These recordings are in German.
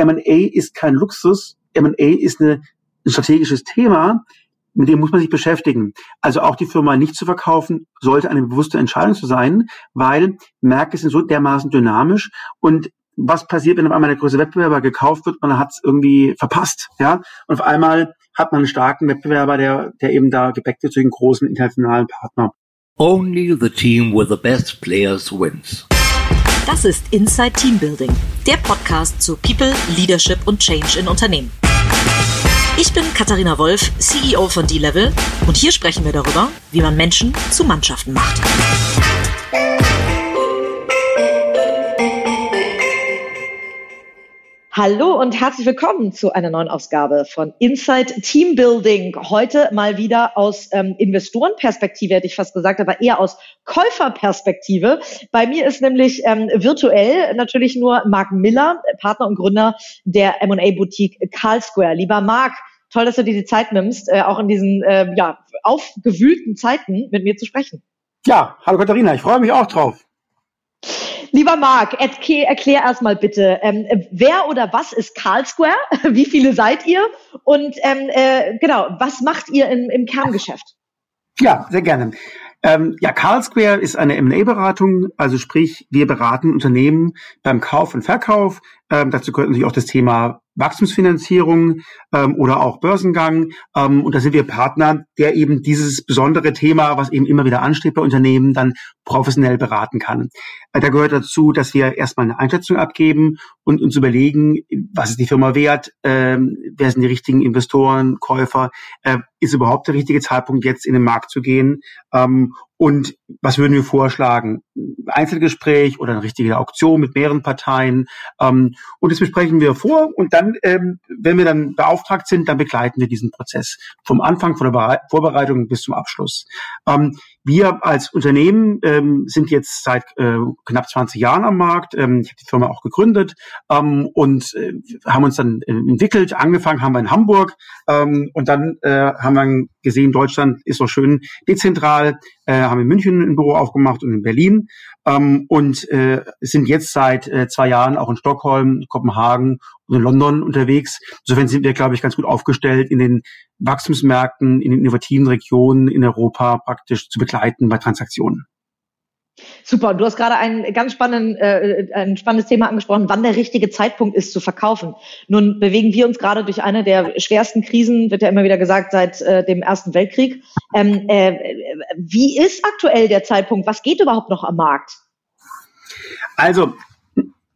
M&A ist kein Luxus, M&A ist eine, ein strategisches Thema, mit dem muss man sich beschäftigen. Also auch die Firma nicht zu verkaufen, sollte eine bewusste Entscheidung zu sein, weil Märkte sind so dermaßen dynamisch und was passiert, wenn auf einmal der größte Wettbewerber gekauft wird, man hat es irgendwie verpasst, ja? Und auf einmal hat man einen starken Wettbewerber, der, der eben da gepackt wird zu den großen internationalen Partner. Only the team with the best players wins. Das ist Inside Team Building, der Podcast zu People, Leadership und Change in Unternehmen. Ich bin Katharina Wolf, CEO von D-Level und hier sprechen wir darüber, wie man Menschen zu Mannschaften macht. Hallo und herzlich willkommen zu einer neuen Ausgabe von Inside Team Building. Heute mal wieder aus ähm, Investorenperspektive, hätte ich fast gesagt, aber eher aus Käuferperspektive. Bei mir ist nämlich ähm, virtuell natürlich nur Marc Miller, Partner und Gründer der M&A Boutique Carl Square. Lieber Marc, toll, dass du dir die Zeit nimmst, äh, auch in diesen äh, ja, aufgewühlten Zeiten mit mir zu sprechen. Ja, hallo Katharina, ich freue mich auch drauf. Lieber Marc, erklär, erklär erstmal bitte, ähm, wer oder was ist Carl Square? Wie viele seid ihr? Und ähm, äh, genau, was macht ihr im, im Kerngeschäft? Ja, sehr gerne. Ähm, ja, Carl Square ist eine M&A-Beratung, also sprich, wir beraten Unternehmen beim Kauf und Verkauf. Ähm, dazu gehört natürlich auch das Thema Wachstumsfinanzierung ähm, oder auch Börsengang. Ähm, und da sind wir Partner, der eben dieses besondere Thema, was eben immer wieder ansteht bei Unternehmen, dann professionell beraten kann. Da gehört dazu, dass wir erstmal eine Einschätzung abgeben und uns überlegen, was ist die Firma wert, ähm, wer sind die richtigen Investoren, Käufer, äh, ist überhaupt der richtige Zeitpunkt, jetzt in den Markt zu gehen ähm, und was würden wir vorschlagen? Einzelgespräch oder eine richtige Auktion mit mehreren Parteien. Ähm, und das besprechen wir vor. Und dann, ähm, wenn wir dann beauftragt sind, dann begleiten wir diesen Prozess vom Anfang, von der Vorbereitung bis zum Abschluss. Ähm, wir als Unternehmen ähm, sind jetzt seit äh, knapp 20 Jahren am Markt. Ähm, ich habe die Firma auch gegründet ähm, und äh, haben uns dann äh, entwickelt. Angefangen haben wir in Hamburg ähm, und dann äh, haben wir gesehen, Deutschland ist so schön dezentral. Äh, haben in München ein Büro aufgemacht und in Berlin ähm, und äh, sind jetzt seit äh, zwei Jahren auch in Stockholm, Kopenhagen und in London unterwegs. Insofern sind wir, glaube ich, ganz gut aufgestellt in den Wachstumsmärkten, in den innovativen Regionen in Europa praktisch zu begleiten bei Transaktionen. Super. Du hast gerade ein ganz spannenden, äh, ein spannendes Thema angesprochen, wann der richtige Zeitpunkt ist zu verkaufen. Nun bewegen wir uns gerade durch eine der schwersten Krisen, wird ja immer wieder gesagt, seit äh, dem Ersten Weltkrieg. Ähm, äh, wie ist aktuell der Zeitpunkt? Was geht überhaupt noch am Markt? Also,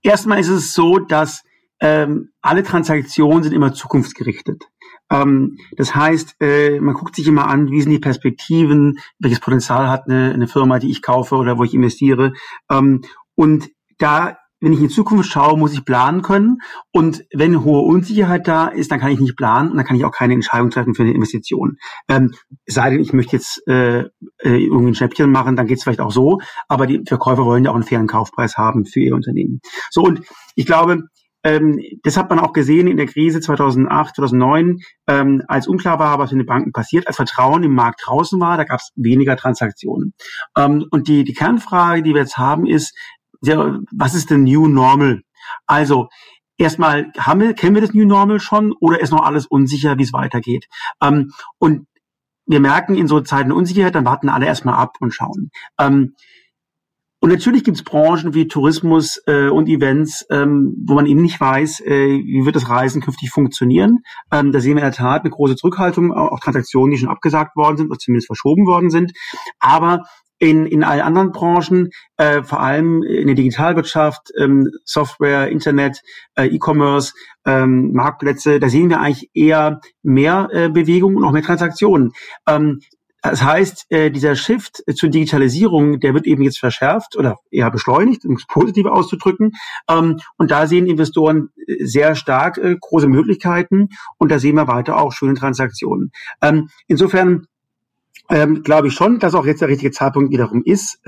erstmal ist es so, dass ähm, alle Transaktionen sind immer zukunftsgerichtet. Ähm, das heißt, äh, man guckt sich immer an, wie sind die Perspektiven, welches Potenzial hat eine, eine Firma, die ich kaufe oder wo ich investiere. Ähm, und da wenn ich in die Zukunft schaue, muss ich planen können. Und wenn hohe Unsicherheit da ist, dann kann ich nicht planen und dann kann ich auch keine Entscheidung treffen für eine Investition. Ähm, sei denn, ich möchte jetzt äh, äh, irgendwie ein Schnäppchen machen, dann geht es vielleicht auch so. Aber die Verkäufer wollen ja auch einen fairen Kaufpreis haben für ihr Unternehmen. So, und ich glaube, ähm, das hat man auch gesehen in der Krise 2008, 2009, ähm, als unklar war, was in den Banken passiert, als Vertrauen im Markt draußen war, da gab es weniger Transaktionen. Ähm, und die, die Kernfrage, die wir jetzt haben, ist, ja, was ist denn New Normal? Also erstmal, haben wir, kennen wir das New Normal schon oder ist noch alles unsicher, wie es weitergeht? Ähm, und wir merken in so Zeiten Unsicherheit, dann warten alle erstmal ab und schauen. Ähm, und natürlich gibt es Branchen wie Tourismus äh, und Events, ähm, wo man eben nicht weiß, äh, wie wird das Reisen künftig funktionieren. Ähm, da sehen wir in der Tat eine große Zurückhaltung, auch Transaktionen, die schon abgesagt worden sind oder zumindest verschoben worden sind. Aber in, in allen anderen Branchen, äh, vor allem in der Digitalwirtschaft, ähm, Software, Internet, äh, E-Commerce, ähm, Marktplätze, da sehen wir eigentlich eher mehr äh, Bewegung und auch mehr Transaktionen. Ähm, das heißt, äh, dieser Shift zur Digitalisierung, der wird eben jetzt verschärft oder eher beschleunigt, um es positiv auszudrücken. Ähm, und da sehen Investoren äh, sehr stark äh, große Möglichkeiten und da sehen wir weiter auch schöne Transaktionen. Ähm, insofern ähm, glaube ich schon, dass auch jetzt der richtige Zeitpunkt wiederum ist,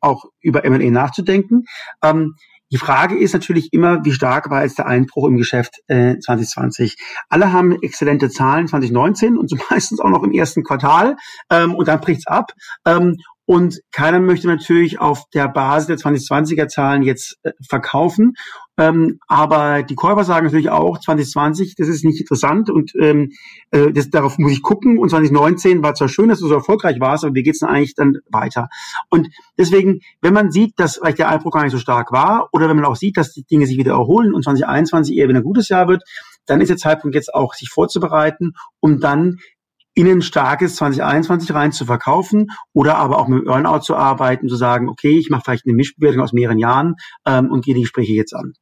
auch über M&A nachzudenken. Die Frage ist natürlich immer, wie stark war jetzt der Einbruch im Geschäft äh, 2020? Alle haben exzellente Zahlen 2019 und so meistens auch noch im ersten Quartal ähm, und dann bricht's ab. Ähm, und keiner möchte natürlich auf der Basis der 2020er Zahlen jetzt äh, verkaufen. Ähm, aber die Käufer sagen natürlich auch, 2020, das ist nicht interessant und ähm, äh, das, darauf muss ich gucken. Und 2019 war zwar schön, dass du so erfolgreich warst, aber wie geht's denn eigentlich dann weiter? Und deswegen, wenn man sieht, dass vielleicht der Einbruch gar nicht so stark war oder wenn man auch sieht, dass die Dinge sich wieder erholen und 2021 eher wieder ein gutes Jahr wird, dann ist der Zeitpunkt jetzt auch, sich vorzubereiten, um dann in ein starkes 2021 rein zu verkaufen oder aber auch mit Earnout zu arbeiten, zu sagen, okay, ich mache vielleicht eine Mischbewertung aus mehreren Jahren ähm, und gehe die Gespräche jetzt an.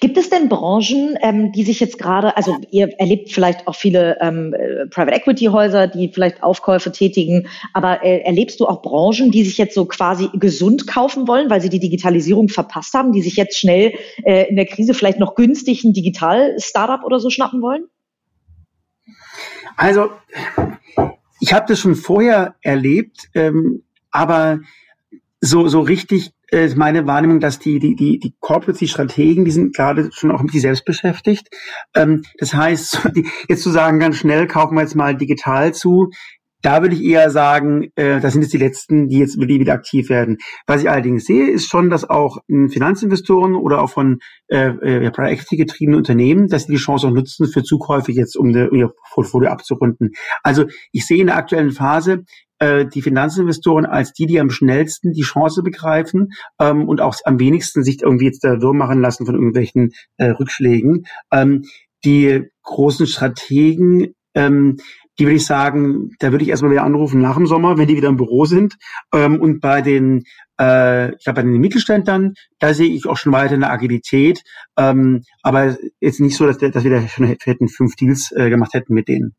Gibt es denn Branchen, ähm, die sich jetzt gerade, also ihr erlebt vielleicht auch viele ähm, äh, Private Equity Häuser, die vielleicht Aufkäufe tätigen, aber äh, erlebst du auch Branchen, die sich jetzt so quasi gesund kaufen wollen, weil sie die Digitalisierung verpasst haben, die sich jetzt schnell äh, in der Krise vielleicht noch günstig ein Digital-Startup oder so schnappen wollen? Also, ich habe das schon vorher erlebt, ähm, aber so, so richtig äh, ist meine Wahrnehmung, dass die, die, die, die Corporates, die Strategen, die sind gerade schon auch mit sich selbst beschäftigt. Ähm, das heißt, jetzt zu sagen, ganz schnell kaufen wir jetzt mal digital zu, da würde ich eher sagen, äh, das sind jetzt die letzten, die jetzt wieder aktiv werden. Was ich allerdings sehe, ist schon, dass auch äh, Finanzinvestoren oder auch von äh, äh, Private Equity getriebenen Unternehmen, dass sie die Chance auch nutzen für Zukäufe jetzt, um, de, ihr Portfolio abzurunden. Also ich sehe in der aktuellen Phase äh, die Finanzinvestoren als die, die am schnellsten die Chance begreifen ähm, und auch am wenigsten sich irgendwie jetzt da wirr machen lassen von irgendwelchen äh, Rückschlägen. Ähm, die großen Strategen ähm, die würde ich sagen, da würde ich erstmal wieder anrufen nach dem Sommer, wenn die wieder im Büro sind. Ähm, und bei den, äh, ich glaube, bei den Mittelständlern, da sehe ich auch schon weiter eine Agilität. Ähm, aber jetzt nicht so, dass, dass wir da schon hätten fünf Deals äh, gemacht hätten mit denen.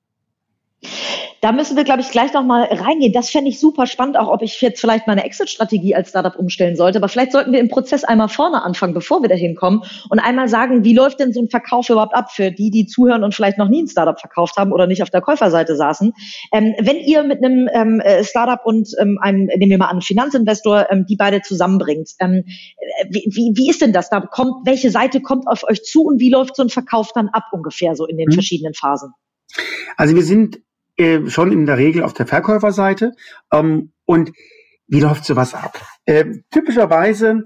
Da müssen wir, glaube ich, gleich nochmal reingehen. Das fände ich super spannend, auch ob ich jetzt vielleicht meine Exit-Strategie als Startup umstellen sollte. Aber vielleicht sollten wir im Prozess einmal vorne anfangen, bevor wir da hinkommen und einmal sagen, wie läuft denn so ein Verkauf überhaupt ab für die, die zuhören und vielleicht noch nie ein Startup verkauft haben oder nicht auf der Käuferseite saßen. Ähm, wenn ihr mit einem ähm, äh, Startup und ähm, einem, nehmen wir mal an, Finanzinvestor, ähm, die beide zusammenbringt, ähm, wie, wie, wie ist denn das? Da kommt, welche Seite kommt auf euch zu und wie läuft so ein Verkauf dann ab ungefähr so in den mhm. verschiedenen Phasen? Also wir sind äh, schon in der Regel auf der Verkäuferseite. Ähm, und wie läuft sowas ab? Äh, typischerweise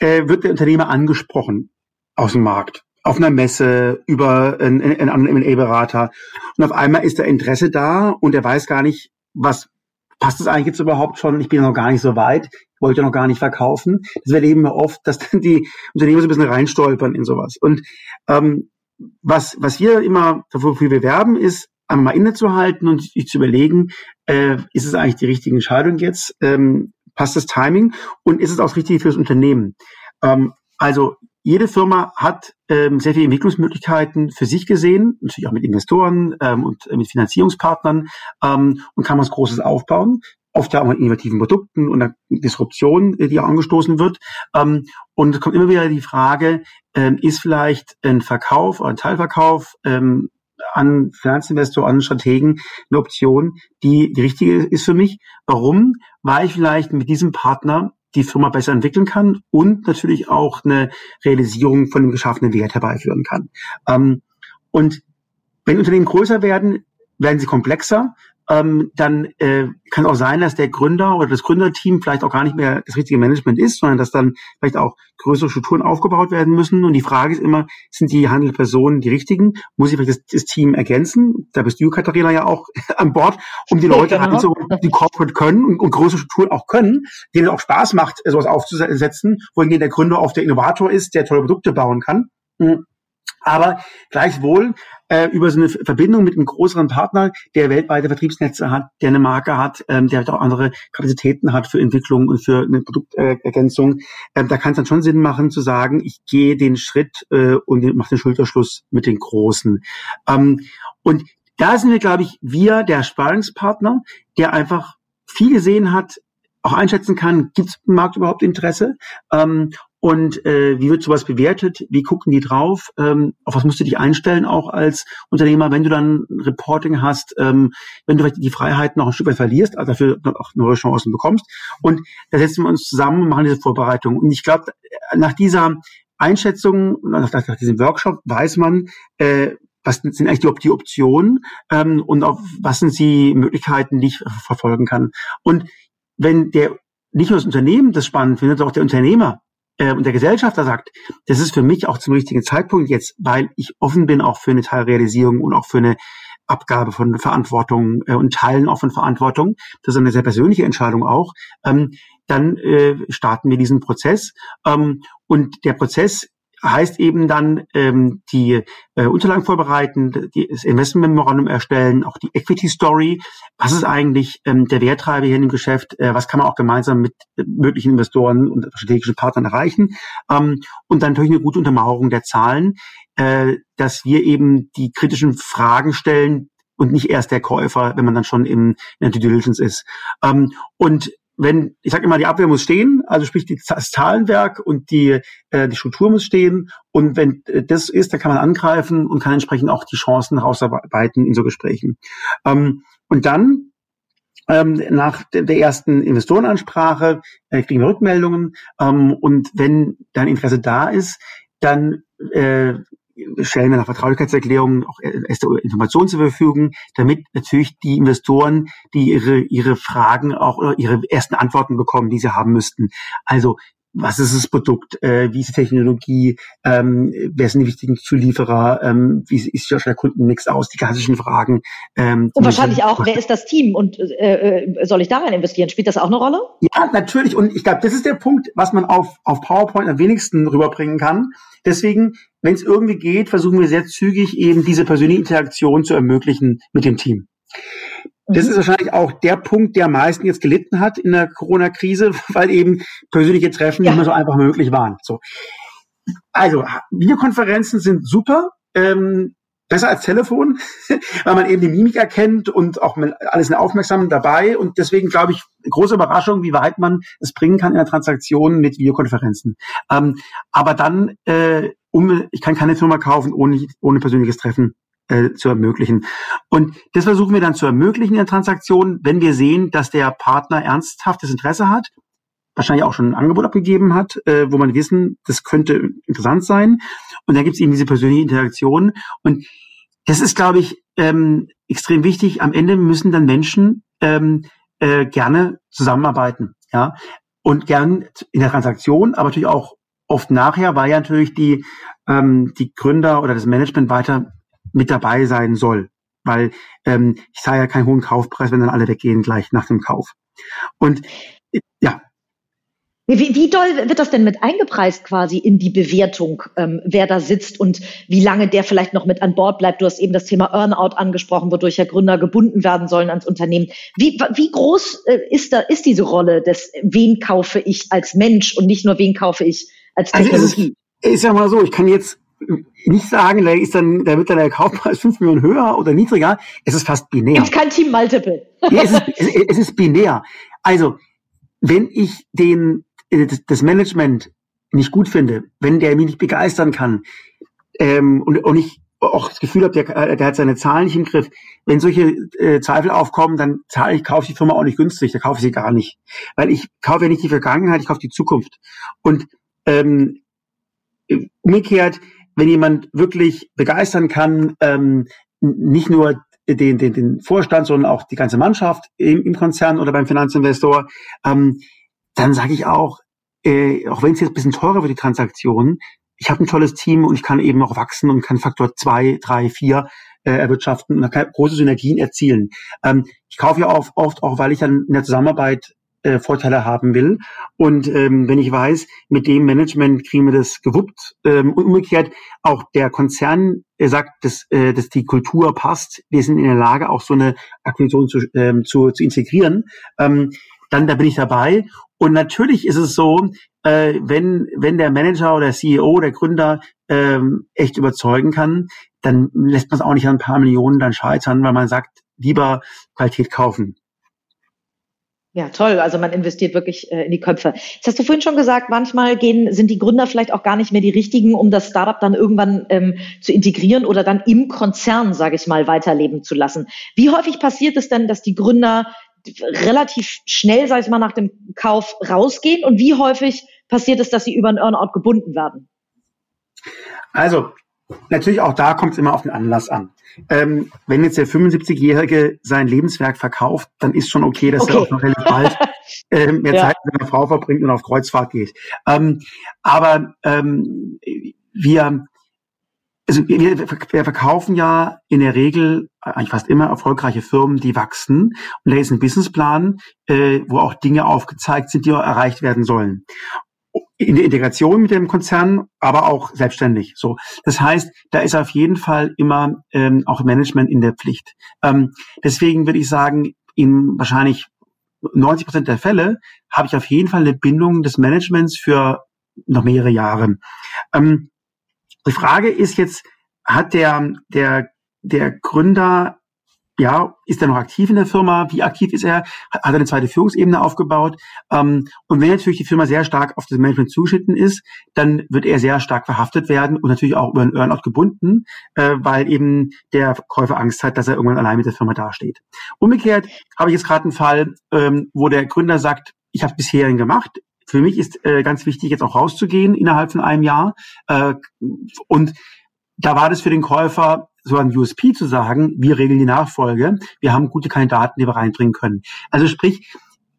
äh, wird der Unternehmer angesprochen aus dem Markt, auf einer Messe, über einen, anderen M&A-Berater. Und auf einmal ist da Interesse da und er weiß gar nicht, was passt das eigentlich jetzt überhaupt schon? Ich bin noch gar nicht so weit, wollte noch gar nicht verkaufen. Das erleben wir oft, dass dann die Unternehmer so ein bisschen reinstolpern in sowas. Und ähm, was, was wir immer dafür bewerben, ist einmal mal innezuhalten und sich zu überlegen, äh, ist es eigentlich die richtige Entscheidung jetzt? Ähm, passt das Timing? Und ist es auch richtig fürs Unternehmen? Ähm, also jede Firma hat ähm, sehr viele Entwicklungsmöglichkeiten für sich gesehen, natürlich auch mit Investoren ähm, und äh, mit Finanzierungspartnern ähm, und kann was Großes aufbauen. Oft auch mit innovativen Produkten und einer Disruption, äh, die auch angestoßen wird. Ähm, und es kommt immer wieder die Frage, ähm, ist vielleicht ein Verkauf oder ein Teilverkauf ähm, an Finanzinvestor, an Strategen eine Option, die die richtige ist für mich. Warum? Weil ich vielleicht mit diesem Partner die Firma besser entwickeln kann und natürlich auch eine Realisierung von dem geschaffenen Wert herbeiführen kann. Ähm, und wenn Unternehmen größer werden, werden sie komplexer, ähm, dann äh, kann auch sein, dass der Gründer oder das Gründerteam vielleicht auch gar nicht mehr das richtige Management ist, sondern dass dann vielleicht auch größere Strukturen aufgebaut werden müssen. Und die Frage ist immer, sind die handelnden Personen die richtigen? Muss ich vielleicht das, das, Team ergänzen? Da bist du, Katharina, ja auch an Bord, um die Leute genau. so, die Corporate können und, und größere Strukturen auch können, denen auch Spaß macht, sowas aufzusetzen, wohingegen der Gründer oft der Innovator ist, der tolle Produkte bauen kann. Mhm aber gleichwohl äh, über so eine Verbindung mit einem größeren Partner, der weltweite Vertriebsnetze hat, der eine Marke hat, ähm, der halt auch andere Kapazitäten hat für Entwicklung und für eine Produktergänzung, äh, da kann es dann schon Sinn machen zu sagen, ich gehe den Schritt äh, und mache den Schulterschluss mit den Großen. Ähm, und da sind wir, glaube ich, wir der Sparingspartner, der einfach viel gesehen hat, auch einschätzen kann, gibt es im Markt überhaupt Interesse ähm, und äh, wie wird sowas bewertet? Wie gucken die drauf? Ähm, auf was musst du dich einstellen auch als Unternehmer, wenn du dann Reporting hast, ähm, wenn du die Freiheit noch ein Stück weit verlierst, also dafür auch neue Chancen bekommst. Und da setzen wir uns zusammen und machen diese Vorbereitung. Und ich glaube, nach dieser Einschätzung, nach, nach diesem Workshop weiß man, äh, was sind eigentlich die, die Optionen ähm, und auf was sind die Möglichkeiten, die ich verfolgen kann. Und wenn der nicht nur das Unternehmen das spannend findet, sondern auch der Unternehmer äh, und der Gesellschafter sagt, das ist für mich auch zum richtigen Zeitpunkt jetzt, weil ich offen bin auch für eine Teilrealisierung und auch für eine Abgabe von Verantwortung äh, und Teilen auch von Verantwortung. Das ist eine sehr persönliche Entscheidung auch. Ähm, dann äh, starten wir diesen Prozess. Ähm, und der Prozess heißt eben dann ähm, die äh, Unterlagen vorbereiten, die, das Investment Memorandum erstellen, auch die Equity Story. Was ist eigentlich ähm, der Werttreiber hier in dem Geschäft? Äh, was kann man auch gemeinsam mit möglichen Investoren und strategischen Partnern erreichen? Ähm, und dann natürlich eine gute Untermauerung der Zahlen, äh, dass wir eben die kritischen Fragen stellen, und nicht erst der Käufer, wenn man dann schon im, in der Due Diligence ist. Ähm, und wenn, ich sage immer, die Abwehr muss stehen, also sprich das Zahlenwerk und die, äh, die Struktur muss stehen. Und wenn äh, das ist, dann kann man angreifen und kann entsprechend auch die Chancen rausarbeiten in so Gesprächen. Ähm, und dann ähm, nach der ersten Investorenansprache äh, kriegen wir Rückmeldungen. Ähm, und wenn dann Interesse da ist, dann äh, stellen wir nach Vertraulichkeitserklärung auch erste Informationen zur Verfügung, damit natürlich die Investoren, die ihre, ihre Fragen auch ihre ersten Antworten bekommen, die sie haben müssten. Also was ist das Produkt, äh, wie ist die Technologie, ähm, wer sind die wichtigen Zulieferer, ähm, wie ist der Kundenmix aus, die klassischen Fragen. Ähm, und wahrscheinlich auch, wer ist das Team und äh, äh, soll ich da rein investieren? Spielt das auch eine Rolle? Ja, natürlich. Und ich glaube, das ist der Punkt, was man auf, auf PowerPoint am wenigsten rüberbringen kann. Deswegen, wenn es irgendwie geht, versuchen wir sehr zügig eben diese persönliche Interaktion zu ermöglichen mit dem Team. Das ist wahrscheinlich auch der Punkt, der am meisten jetzt gelitten hat in der Corona-Krise, weil eben persönliche Treffen ja. nicht mehr so einfach möglich waren. So. Also, Videokonferenzen sind super. Ähm, besser als Telefon, weil man eben die Mimik erkennt und auch alles aufmerksam dabei. Und deswegen glaube ich, große Überraschung, wie weit man es bringen kann in der Transaktion mit Videokonferenzen. Ähm, aber dann, äh, um, ich kann keine Firma kaufen ohne, ohne persönliches Treffen äh, zu ermöglichen. Und das versuchen wir dann zu ermöglichen in der Transaktion, wenn wir sehen, dass der Partner ernsthaftes Interesse hat, wahrscheinlich auch schon ein Angebot abgegeben hat, äh, wo man wissen, das könnte interessant sein. Und dann gibt es eben diese persönliche Interaktion. Und das ist, glaube ich, ähm, extrem wichtig. Am Ende müssen dann Menschen ähm, äh, gerne zusammenarbeiten, ja, und gern in der Transaktion, aber natürlich auch oft nachher, weil ja natürlich die ähm, die Gründer oder das Management weiter mit dabei sein soll, weil ähm, ich zahle ja keinen hohen Kaufpreis, wenn dann alle weggehen gleich nach dem Kauf. Und ja, wie, wie doll wird das denn mit eingepreist quasi in die Bewertung, ähm, wer da sitzt und wie lange der vielleicht noch mit an Bord bleibt? Du hast eben das Thema Earnout angesprochen, wodurch ja Gründer gebunden werden sollen ans Unternehmen. Wie, wie groß äh, ist da ist diese Rolle des, wen kaufe ich als Mensch und nicht nur wen kaufe ich als Technologie? Also ich sag mal so, ich kann jetzt nicht sagen, da ist dann, da wird dann der Kaufpreis fünf Millionen höher oder niedriger. Es ist fast binär. Es ist kein Team Multiple. ja, es, ist, es, es ist binär. Also, wenn ich den äh, das Management nicht gut finde, wenn der mich nicht begeistern kann ähm, und, und ich auch das Gefühl habe, der, äh, der hat seine Zahlen nicht im Griff. Wenn solche äh, Zweifel aufkommen, dann zahle ich, kaufe die Firma auch nicht günstig, da kaufe ich sie gar nicht. Weil ich kaufe ja nicht die Vergangenheit, ich kaufe die Zukunft. Und ähm, umgekehrt, wenn jemand wirklich begeistern kann, ähm, nicht nur den, den, den Vorstand, sondern auch die ganze Mannschaft im, im Konzern oder beim Finanzinvestor, ähm, dann sage ich auch, äh, auch wenn es jetzt ein bisschen teurer wird, die Transaktion, ich habe ein tolles Team und ich kann eben auch wachsen und kann Faktor zwei, drei, vier äh, erwirtschaften und kann große Synergien erzielen. Ähm, ich kaufe ja oft, oft auch, weil ich dann in der Zusammenarbeit äh, Vorteile haben will. Und ähm, wenn ich weiß, mit dem Management kriegen wir das gewuppt ähm, und umgekehrt auch der Konzern er sagt, dass, äh, dass die Kultur passt, wir sind in der Lage, auch so eine Akquisition zu, ähm, zu, zu integrieren, ähm, dann da bin ich dabei. Und natürlich ist es so, äh, wenn, wenn der Manager oder CEO, der Gründer ähm, echt überzeugen kann, dann lässt man es auch nicht an ein paar Millionen dann scheitern, weil man sagt, lieber Qualität kaufen. Ja, toll. Also man investiert wirklich äh, in die Köpfe. Jetzt hast du vorhin schon gesagt, manchmal gehen, sind die Gründer vielleicht auch gar nicht mehr die richtigen, um das Startup dann irgendwann ähm, zu integrieren oder dann im Konzern, sage ich mal, weiterleben zu lassen. Wie häufig passiert es denn, dass die Gründer relativ schnell, sage ich mal, nach dem Kauf rausgehen? Und wie häufig passiert es, dass sie über einen Earnout gebunden werden? Also, natürlich auch da kommt es immer auf den Anlass an. Ähm, wenn jetzt der 75-Jährige sein Lebenswerk verkauft, dann ist schon okay, dass okay. er auch noch relativ bald äh, mehr ja. Zeit mit seiner Frau verbringt und auf Kreuzfahrt geht. Ähm, aber ähm, wir, also wir, wir verkaufen ja in der Regel eigentlich fast immer erfolgreiche Firmen, die wachsen. Und da ist ein Businessplan, äh, wo auch Dinge aufgezeigt sind, die auch erreicht werden sollen in der Integration mit dem Konzern, aber auch selbstständig. So, das heißt, da ist auf jeden Fall immer ähm, auch Management in der Pflicht. Ähm, deswegen würde ich sagen, in wahrscheinlich 90 Prozent der Fälle habe ich auf jeden Fall eine Bindung des Managements für noch mehrere Jahre. Ähm, die Frage ist jetzt, hat der der der Gründer ja, ist er noch aktiv in der Firma? Wie aktiv ist er? Hat er eine zweite Führungsebene aufgebaut? Ähm, und wenn natürlich die Firma sehr stark auf das Management zugeschnitten ist, dann wird er sehr stark verhaftet werden und natürlich auch über einen Earnout gebunden, äh, weil eben der Käufer Angst hat, dass er irgendwann allein mit der Firma dasteht. Umgekehrt habe ich jetzt gerade einen Fall, ähm, wo der Gründer sagt, ich habe bisher gemacht, für mich ist äh, ganz wichtig, jetzt auch rauszugehen innerhalb von einem Jahr. Äh, und da war das für den Käufer so ein USP zu sagen, wir regeln die Nachfolge, wir haben gute Kandidaten, die wir reinbringen können. Also sprich,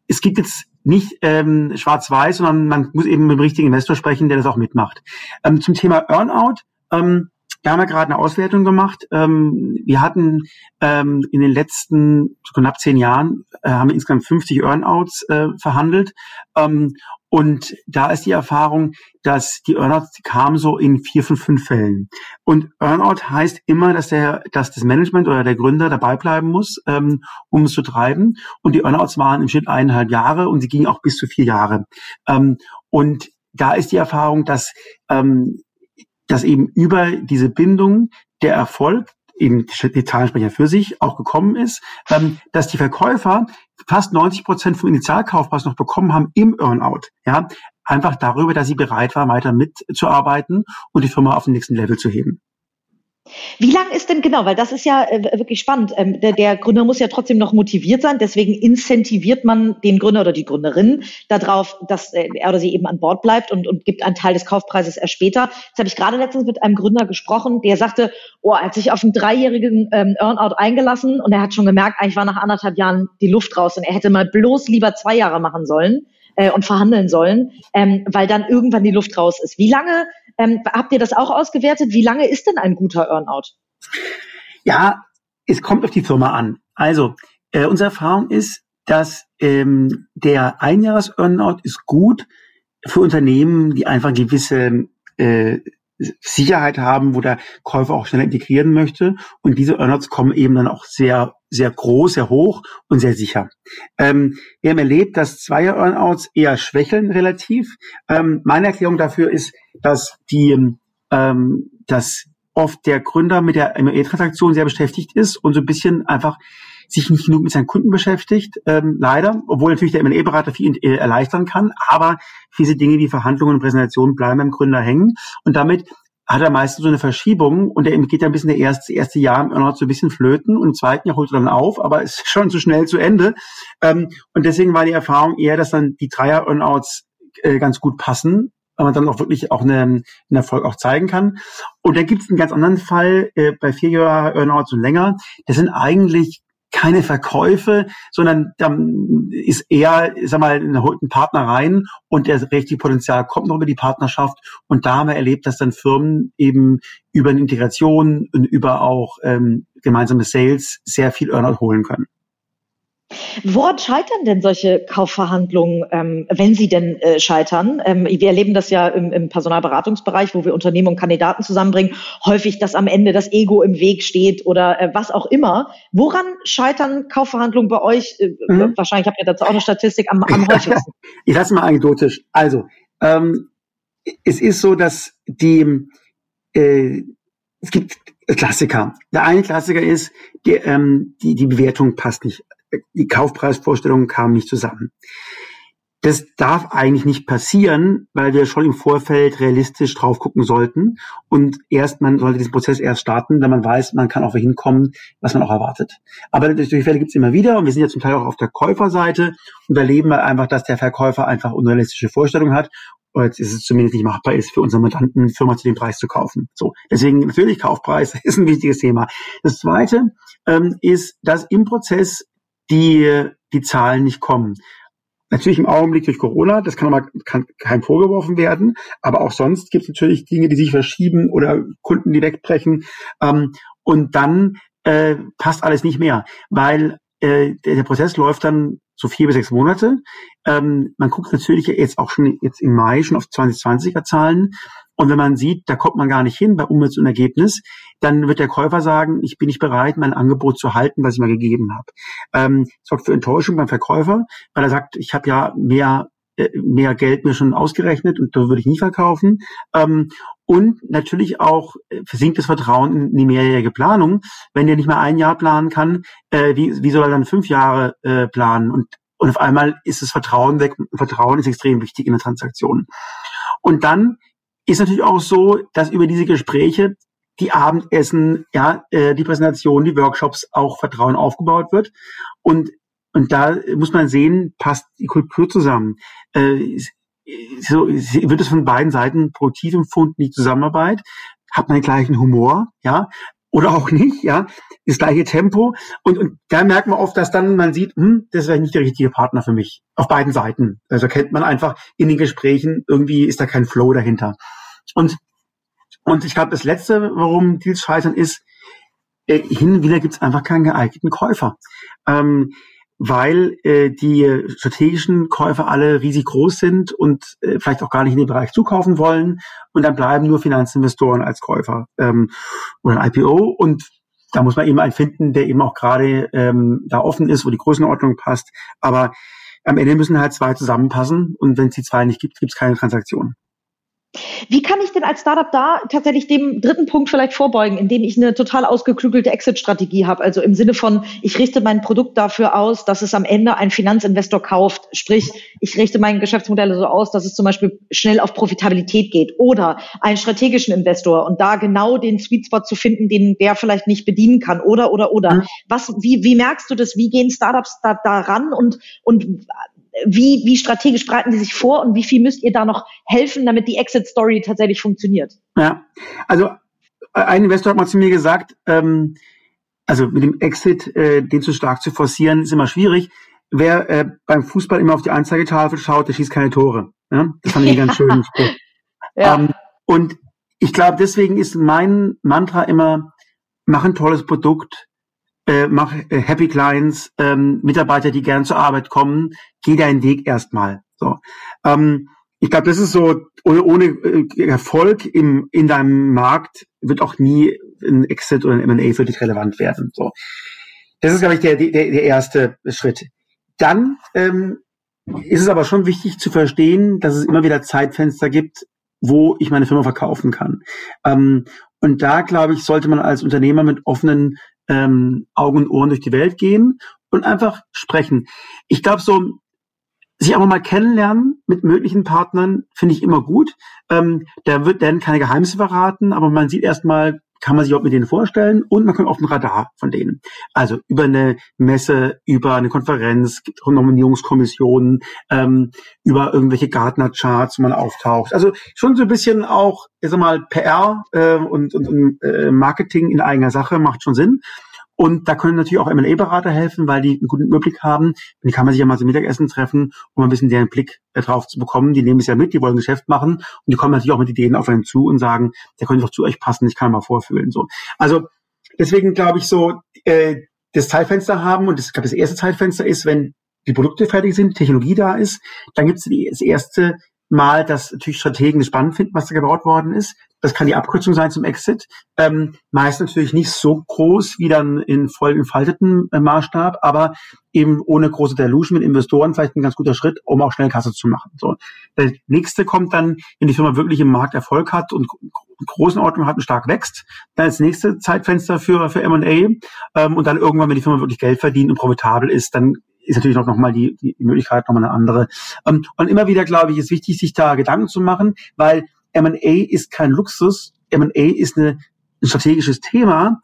es gibt jetzt nicht ähm, schwarz-weiß, sondern man muss eben mit dem richtigen Investor sprechen, der das auch mitmacht. Ähm, zum Thema Earnout, ähm, wir haben ja gerade eine Auswertung gemacht. Ähm, wir hatten ähm, in den letzten knapp zehn Jahren äh, haben wir insgesamt 50 Earnouts äh, verhandelt. Ähm, und da ist die Erfahrung, dass die Earnouts kamen so in vier von fünf Fällen. Und Earnout heißt immer, dass der, dass das Management oder der Gründer dabei bleiben muss, ähm, um es zu treiben. Und die Earnouts waren im Schnitt eineinhalb Jahre und sie gingen auch bis zu vier Jahre. Ähm, und da ist die Erfahrung, dass, ähm, dass eben über diese Bindung der Erfolg eben die Zahlen sprechen ja für sich, auch gekommen ist, ähm, dass die Verkäufer fast 90 Prozent vom Initialkaufpreis noch bekommen haben im Earnout. Ja, einfach darüber, dass sie bereit war, weiter mitzuarbeiten und die Firma auf den nächsten Level zu heben. Wie lang ist denn genau, weil das ist ja äh, wirklich spannend. Ähm, der, der, Gründer muss ja trotzdem noch motiviert sein, deswegen incentiviert man den Gründer oder die Gründerin darauf, dass äh, er oder sie eben an Bord bleibt und, und gibt einen Teil des Kaufpreises erst später. Jetzt habe ich gerade letztens mit einem Gründer gesprochen, der sagte, oh, er hat sich auf einen dreijährigen ähm, Earnout eingelassen und er hat schon gemerkt, eigentlich war nach anderthalb Jahren die Luft raus und er hätte mal bloß lieber zwei Jahre machen sollen äh, und verhandeln sollen, ähm, weil dann irgendwann die Luft raus ist. Wie lange ähm, habt ihr das auch ausgewertet? Wie lange ist denn ein guter Earnout? Ja, es kommt auf die Firma an. Also, äh, unsere Erfahrung ist, dass ähm, der Einjahres-Earnout ist gut für Unternehmen, die einfach gewisse äh, Sicherheit haben, wo der Käufer auch schneller integrieren möchte. Und diese Earnouts kommen eben dann auch sehr, sehr groß, sehr hoch und sehr sicher. Ähm, wir haben erlebt, dass Zweier Earnouts eher schwächeln relativ. Ähm, meine Erklärung dafür ist, dass die, ähm, dass oft der Gründer mit der M&A-Transaktion sehr beschäftigt ist und so ein bisschen einfach sich nicht genug mit seinen Kunden beschäftigt, ähm, leider, obwohl natürlich der M&A-Berater viel äh, erleichtern kann, aber diese Dinge wie Verhandlungen und Präsentationen bleiben beim Gründer hängen. Und damit hat er meistens so eine Verschiebung. Und er geht ja ein bisschen der erste, erste Jahr im Earnout so ein bisschen flöten. Und im zweiten Jahr holt er dann auf, aber ist schon zu schnell zu Ende. Ähm, und deswegen war die Erfahrung eher, dass dann die Dreier Earnouts äh, ganz gut passen, weil man dann auch wirklich auch eine, einen Erfolg auch zeigen kann. Und da gibt es einen ganz anderen Fall äh, bei vier Jahren Earnouts und länger. Das sind eigentlich keine Verkäufe, sondern dann ist eher, sag mal, ein, ein Partner rein und der richtige Potenzial kommt noch über die Partnerschaft. Und da haben wir erlebt, dass dann Firmen eben über eine Integration und über auch ähm, gemeinsame Sales sehr viel Earnout holen können. Woran scheitern denn solche Kaufverhandlungen, ähm, wenn sie denn äh, scheitern? Ähm, wir erleben das ja im, im, Personalberatungsbereich, wo wir Unternehmen und Kandidaten zusammenbringen, häufig, dass am Ende das Ego im Weg steht oder äh, was auch immer. Woran scheitern Kaufverhandlungen bei euch? Äh, mhm. Wahrscheinlich habt ihr dazu auch eine Statistik am, am häufigsten. Ich lasse mal anekdotisch. Also, ähm, es ist so, dass die, äh, es gibt Klassiker. Der eine Klassiker ist, die, ähm, die, die Bewertung passt nicht die Kaufpreisvorstellungen kamen nicht zusammen. Das darf eigentlich nicht passieren, weil wir schon im Vorfeld realistisch drauf gucken sollten. Und erst, man sollte diesen Prozess erst starten, wenn man weiß, man kann auch wohin kommen, was man auch erwartet. Aber solche Fälle gibt es immer wieder und wir sind ja zum Teil auch auf der Käuferseite und erleben wir einfach, dass der Verkäufer einfach unrealistische Vorstellungen hat jetzt ist es zumindest nicht machbar ist, für unsere Mandanten Firma zu dem Preis zu kaufen. So, deswegen natürlich Kaufpreis ist ein wichtiges Thema. Das Zweite ähm, ist, dass im Prozess die, die Zahlen nicht kommen. Natürlich im Augenblick durch Corona, das kann aber kann kein vorgeworfen werden, aber auch sonst gibt es natürlich Dinge, die sich verschieben oder Kunden, die wegbrechen. Ähm, und dann äh, passt alles nicht mehr, weil äh, der, der Prozess läuft dann so vier bis sechs Monate. Ähm, man guckt natürlich jetzt auch schon jetzt im Mai schon auf 2020er Zahlen. Und wenn man sieht, da kommt man gar nicht hin bei Umsatz und Ergebnis, dann wird der Käufer sagen, ich bin nicht bereit, mein Angebot zu halten, was ich mal gegeben habe. Ähm, sorgt für Enttäuschung beim Verkäufer, weil er sagt, ich habe ja mehr äh, mehr Geld mir schon ausgerechnet und da würde ich nie verkaufen. Ähm, und natürlich auch äh, versinkt das Vertrauen in die mehrjährige Planung. Wenn der nicht mal ein Jahr planen kann, äh, wie, wie soll er dann fünf Jahre äh, planen? Und, und auf einmal ist das Vertrauen weg. Vertrauen ist extrem wichtig in der Transaktion. Und dann ist natürlich auch so, dass über diese Gespräche die Abendessen, ja, äh, die Präsentation, die Workshops auch Vertrauen aufgebaut wird. Und, und da muss man sehen, passt die Kultur zusammen. Äh, so wird es von beiden Seiten produktiv empfunden, die Zusammenarbeit, hat man den gleichen Humor, ja, oder auch nicht, ja, das gleiche Tempo. Und, und da merkt man oft, dass dann man sieht, hm, das ist nicht der richtige Partner für mich. Auf beiden Seiten. Also kennt man einfach in den Gesprächen, irgendwie ist da kein Flow dahinter. Und, und ich glaube, das Letzte, warum Deals scheitern, ist, äh, hin und wieder gibt es einfach keinen geeigneten Käufer. Ähm, weil äh, die strategischen Käufer alle riesig groß sind und äh, vielleicht auch gar nicht in den Bereich zukaufen wollen und dann bleiben nur Finanzinvestoren als Käufer ähm, oder ein IPO und da muss man eben einen finden, der eben auch gerade ähm, da offen ist, wo die Größenordnung passt. Aber am Ende müssen halt zwei zusammenpassen und wenn es die zwei nicht gibt, gibt es keine Transaktion. Wie kann ich denn als Startup da tatsächlich dem dritten Punkt vielleicht vorbeugen, indem ich eine total ausgeklügelte Exit-Strategie habe? Also im Sinne von, ich richte mein Produkt dafür aus, dass es am Ende ein Finanzinvestor kauft. Sprich, ich richte mein Geschäftsmodell so aus, dass es zum Beispiel schnell auf Profitabilität geht oder einen strategischen Investor und da genau den Sweet Spot zu finden, den der vielleicht nicht bedienen kann oder, oder, oder. Was, wie, wie merkst du das? Wie gehen Startups da, da ran und, und wie, wie strategisch bereiten die sich vor und wie viel müsst ihr da noch helfen, damit die Exit-Story tatsächlich funktioniert? Ja, also ein Investor hat mal zu mir gesagt, ähm, also mit dem Exit, äh, den zu stark zu forcieren, ist immer schwierig. Wer äh, beim Fußball immer auf die Anzeigetafel schaut, der schießt keine Tore. Ja? Das fand ich ja. ganz schön. ja. Ähm, und ich glaube, deswegen ist mein Mantra immer, mach ein tolles Produkt, äh, mach äh, Happy Clients, ähm, Mitarbeiter, die gern zur Arbeit kommen, geh deinen Weg erstmal. So. Ähm, ich glaube, das ist so, ohne, ohne äh, Erfolg im, in deinem Markt wird auch nie ein Exit oder ein M&A für dich relevant werden. So. Das ist, glaube ich, der, der, der erste Schritt. Dann ähm, ist es aber schon wichtig zu verstehen, dass es immer wieder Zeitfenster gibt, wo ich meine Firma verkaufen kann. Ähm, und da, glaube ich, sollte man als Unternehmer mit offenen ähm, Augen und Ohren durch die Welt gehen und einfach sprechen. Ich glaube, so sich einfach mal kennenlernen mit möglichen Partnern finde ich immer gut. Ähm, da wird dann keine Geheimnisse verraten, aber man sieht erstmal, kann man sich auch mit denen vorstellen und man kommt auf den Radar von denen. Also über eine Messe, über eine Konferenz, Nominierungskommissionen, ähm, über irgendwelche Gartner-Charts, wo man auftaucht. Also schon so ein bisschen auch, ich sag mal, PR äh, und, und, und äh, Marketing in eigener Sache macht schon Sinn. Und da können natürlich auch M&A-Berater helfen, weil die einen guten Überblick haben. Die kann man sich ja mal zum Mittagessen treffen, um ein bisschen deren Blick äh, drauf zu bekommen. Die nehmen es ja mit, die wollen Geschäft machen und die kommen natürlich auch mit Ideen auf einen zu und sagen, der könnte doch zu euch passen, ich kann mal vorfühlen. So. Also deswegen glaube ich so, äh, das Zeitfenster haben und das, ich glaube, das erste Zeitfenster ist, wenn die Produkte fertig sind, Technologie da ist, dann gibt es das erste Mal, dass natürlich Strategen spannend finden, was da gebaut worden ist. Das kann die Abkürzung sein zum Exit. Ähm, meist natürlich nicht so groß wie dann in voll entfalteten äh, Maßstab, aber eben ohne große Delusion mit Investoren vielleicht ein ganz guter Schritt, um auch schnell Kasse zu machen. So. Der nächste kommt dann, wenn die Firma wirklich im Markt Erfolg hat und großen Ordnung hat und stark wächst. Dann das nächste Zeitfenster für, für M&A. Ähm, und dann irgendwann, wenn die Firma wirklich Geld verdient und profitabel ist, dann ist natürlich noch, noch mal die, die Möglichkeit nochmal eine andere. Ähm, und immer wieder, glaube ich, ist wichtig, sich da Gedanken zu machen, weil M&A ist kein Luxus. M&A ist eine, ein strategisches Thema,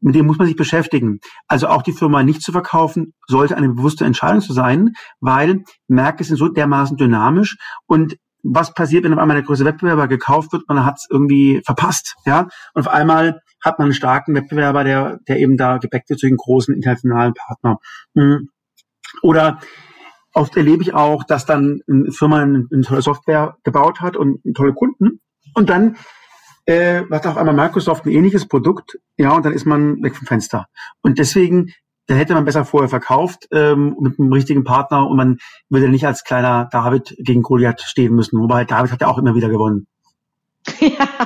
mit dem muss man sich beschäftigen. Also auch die Firma nicht zu verkaufen, sollte eine bewusste Entscheidung zu sein, weil Märkte sind so dermaßen dynamisch und was passiert, wenn auf einmal der größte Wettbewerber gekauft wird, man hat es irgendwie verpasst, ja, und auf einmal hat man einen starken Wettbewerber, der, der eben da gebackt wird zu den großen internationalen Partner. Mhm. Oder oft erlebe ich auch, dass dann eine Firma eine, eine tolle Software gebaut hat und tolle Kunden und dann äh, macht auf einmal Microsoft ein ähnliches Produkt, ja, und dann ist man weg vom Fenster. Und deswegen, da hätte man besser vorher verkauft ähm, mit einem richtigen Partner und man würde nicht als kleiner David gegen Goliath stehen müssen. Wobei David hat ja auch immer wieder gewonnen. Ja,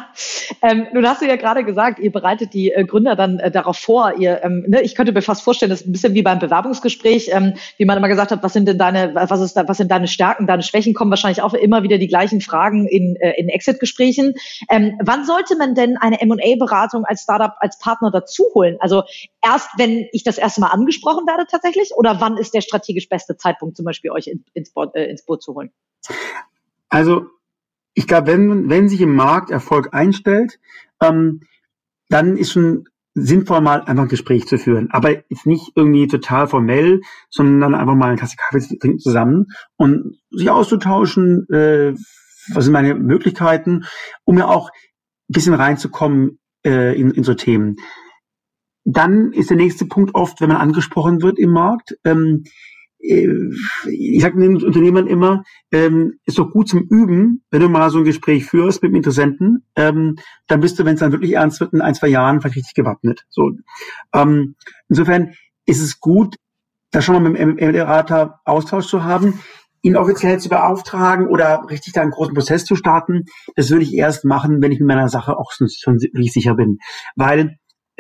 ähm, nun hast du ja gerade gesagt, ihr bereitet die äh, Gründer dann äh, darauf vor. Ihr, ähm, ne, ich könnte mir fast vorstellen, das ist ein bisschen wie beim Bewerbungsgespräch, ähm, wie man immer gesagt hat, was sind denn deine, was ist da, was sind deine Stärken, deine Schwächen, kommen wahrscheinlich auch immer wieder die gleichen Fragen in, äh, in Exit-Gesprächen. Ähm, wann sollte man denn eine M&A-Beratung als Startup als Partner dazu holen? Also erst, wenn ich das erste Mal angesprochen werde tatsächlich, oder wann ist der strategisch beste Zeitpunkt, zum Beispiel euch in, ins, Boot, äh, ins Boot zu holen? Also ich glaube, wenn, wenn sich im Markt Erfolg einstellt, ähm, dann ist schon sinnvoll, mal einfach ein Gespräch zu führen. Aber jetzt nicht irgendwie total formell, sondern einfach mal eine Tasse Kaffee zu trinken zusammen und sich auszutauschen, äh, was sind meine Möglichkeiten, um ja auch ein bisschen reinzukommen äh, in, in so Themen. Dann ist der nächste Punkt oft, wenn man angesprochen wird im Markt, ähm, äh, ich sage den Unternehmern immer, ähm, ist doch gut zum Üben, wenn du mal so ein Gespräch führst mit dem Interessenten, ähm, dann bist du, wenn es dann wirklich ernst wird, in ein, zwei Jahren vielleicht richtig gewappnet. So, ähm, insofern ist es gut, da schon mal mit dem M&A-Berater Austausch zu haben, ihn offiziell zu beauftragen oder richtig da einen großen Prozess zu starten. Das würde ich erst machen, wenn ich mit meiner Sache auch schon wirklich sicher bin. Weil äh,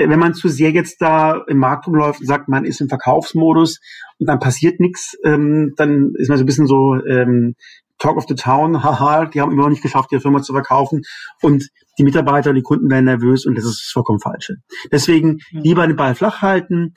wenn man zu sehr jetzt da im Markt rumläuft und sagt, man ist im Verkaufsmodus und dann passiert nichts, ähm, dann ist man so ein bisschen so ähm, Talk of the Town, haha, die haben immer noch nicht geschafft, ihre Firma zu verkaufen und die Mitarbeiter und die Kunden werden nervös und das ist vollkommen falsch. Deswegen lieber den Ball flach halten,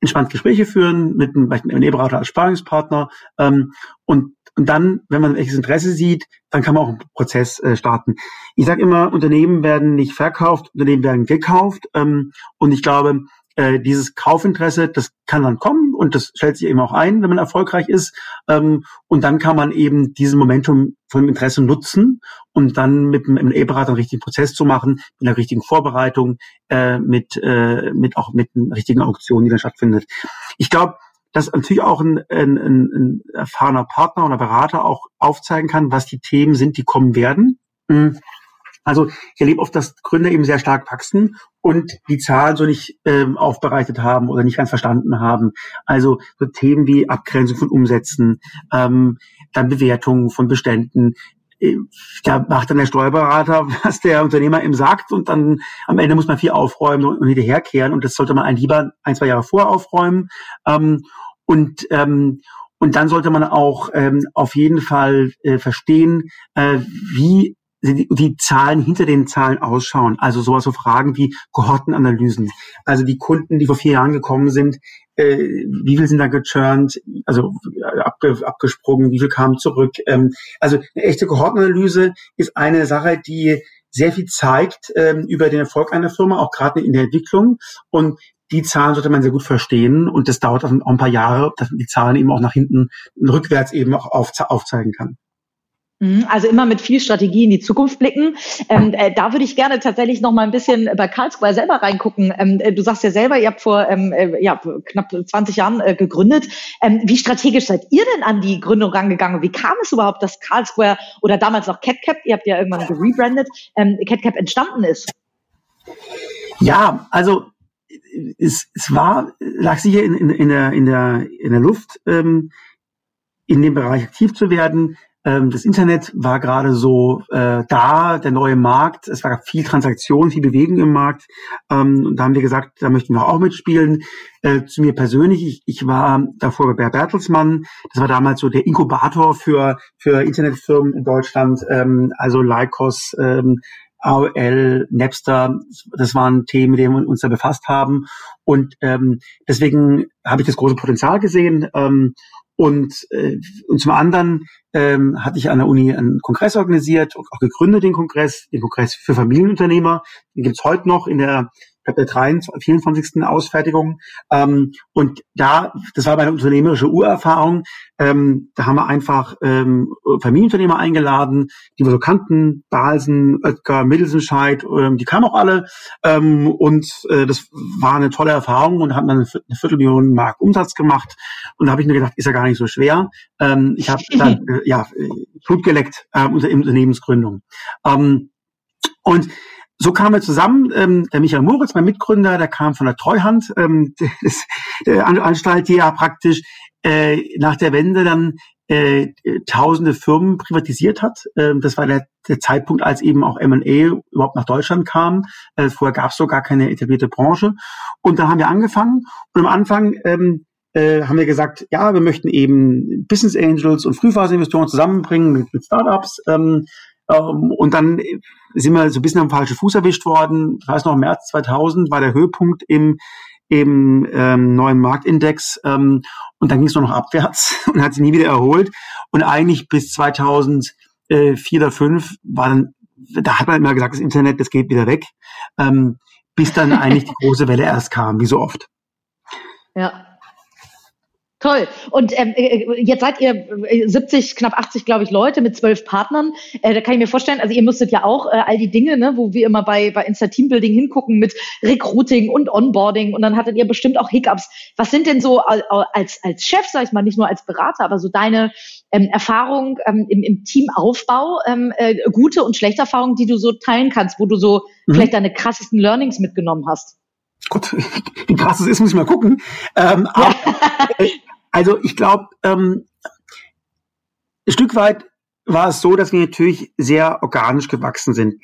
entspannt Gespräche führen mit einem, einem M&A-Berater als Sparingspartner ähm, und und dann, wenn man welches Interesse sieht, dann kann man auch einen Prozess äh, starten. Ich sage immer, Unternehmen werden nicht verkauft, Unternehmen werden gekauft. Ähm, und ich glaube, äh, dieses Kaufinteresse, das kann dann kommen und das stellt sich eben auch ein, wenn man erfolgreich ist. Ähm, und dann kann man eben diesen Momentum von Interesse nutzen und dann mit einem M&A-Berater einen richtigen Prozess zu machen, mit einer richtigen Vorbereitung, äh, mit, äh, mit auch mit einer richtigen Auktion, die dann stattfindet. Ich glaube, dass natürlich auch ein, ein, ein erfahrener Partner oder Berater auch aufzeigen kann, was die Themen sind, die kommen werden. Mhm. Also ich erlebe oft, dass Gründer eben sehr stark wachsen und die Zahlen so nicht ähm, aufbereitet haben oder nicht ganz verstanden haben. Also so Themen wie Abgrenzung von Umsätzen, ähm, dann Bewertungen von Beständen. Äh, da macht dann der Steuerberater, was der Unternehmer ihm sagt und dann am Ende muss man viel aufräumen und, hinterherkehren und das sollte man lieber ein, zwei Jahre vor aufräumen. Ähm, und ähm, und dann sollte man auch ähm, auf jeden Fall äh, verstehen, äh, wie die, die Zahlen hinter den Zahlen ausschauen. Also sowas so Fragen wie Kohortenanalysen. Also die Kunden, die vor vier Jahren gekommen sind, äh, wie viel sind da gechurnt, also äh, abge, abgesprungen, wie viel kamen zurück. Ähm, also eine echte Kohortenanalyse ist eine Sache, die sehr viel zeigt ähm, über den Erfolg einer Firma, auch gerade in der Entwicklung. Und die Zahlen sollte man sehr gut verstehen und das dauert auch ein paar Jahre, dass man die Zahlen eben auch nach hinten rückwärts eben auch aufzeigen kann. Mhm, also immer mit viel Strategie in die Zukunft blicken. Ähm, äh, da würde ich gerne tatsächlich noch mal ein bisschen bei Karlsruhe selber reingucken. Ähm, äh, du sagst ja selber, ihr habt vor ähm, äh, ja, knapp 20 Jahren äh, gegründet. Ähm, wie strategisch seid ihr denn an die Gründung rangegangen? Wie kam es überhaupt, dass Karlsruhe oder damals noch CatCap, ihr habt ja irgendwann gerebrandet, ähm, CatCap entstanden ist? Ja, also es, es war, lag sicher in, in, in, der, in, der, in der Luft, ähm, in dem Bereich aktiv zu werden. Ähm, das Internet war gerade so äh, da, der neue Markt. Es war viel Transaktion, viel Bewegung im Markt. Ähm, und da haben wir gesagt, da möchten wir auch mitspielen. Äh, zu mir persönlich, ich, ich war davor bei Bertelsmann. Das war damals so der Inkubator für, für Internetfirmen in Deutschland. Ähm, also Lycos, ähm, AOL, Napster, das waren Themen, mit denen wir uns da befasst haben. Und ähm, deswegen habe ich das große Potenzial gesehen. Ähm, und, äh, und zum anderen ähm, hatte ich an der Uni einen Kongress organisiert, auch gegründet den Kongress, den Kongress für Familienunternehmer. Den gibt's heute noch in der glaube, der 23, 24. Ausfertigung. Ähm, und da, das war meine unternehmerische Urerfahrung, ähm, da haben wir einfach ähm, Familienunternehmer eingeladen, die wir so kannten, Balsen, Oetker, Mittelsenscheid, ähm, die kamen auch alle. Ähm, und äh, das war eine tolle Erfahrung und haben dann eine Viertelmillion Mark Umsatz gemacht. Und da habe ich mir gedacht, ist ja gar nicht so schwer. Ähm, ich habe dann äh, ja Blut geleckt äh, unter Unternehmensgründung. Ähm, und so kamen wir zusammen. Ähm, der Michael Moritz, mein Mitgründer, der kam von der Treuhand, ähm, das, der Anstalt, die ja praktisch äh, nach der Wende dann äh, tausende Firmen privatisiert hat. Ähm, das war der, der Zeitpunkt, als eben auch M&A überhaupt nach Deutschland kam. Äh, vorher gab es so gar keine etablierte Branche. Und da haben wir angefangen. Und am Anfang ähm, äh, haben wir gesagt, ja, wir möchten eben Business Angels und Frühphaseinvestoren zusammenbringen mit, mit Startups. Ähm, ähm, und dann sind wir so ein bisschen am falschen Fuß erwischt worden. Ich weiß noch, im März 2000 war der Höhepunkt im, im ähm, neuen Marktindex. Ähm, und dann ging es nur noch abwärts und hat sich nie wieder erholt. Und eigentlich bis 2004 oder 5 war dann, da hat man immer gesagt, das Internet, das geht wieder weg. Ähm, bis dann eigentlich die große Welle erst kam, wie so oft. Ja, Toll. Und ähm, äh, äh, jetzt seid ihr 70, äh, knapp 80, glaube ich, Leute mit zwölf Partnern. Äh, da kann ich mir vorstellen, also ihr müsstet ja auch äh, all die Dinge, ne, wo wir immer bei, bei Insta Teambuilding hingucken mit Recruiting und Onboarding und dann hattet ihr bestimmt auch Hiccups. Was sind denn so als, als Chef, sag ich mal, nicht nur als Berater, aber so deine ähm, Erfahrung ähm, im, im Teamaufbau, ähm, äh, gute und schlechte Erfahrungen, die du so teilen kannst, wo du so mhm. vielleicht deine krassesten Learnings mitgenommen hast? Gott, wie krass es ist, muss ich mal gucken. Ähm, aber, äh, also ich glaube, ähm, ein Stück weit war es so, dass wir natürlich sehr organisch gewachsen sind.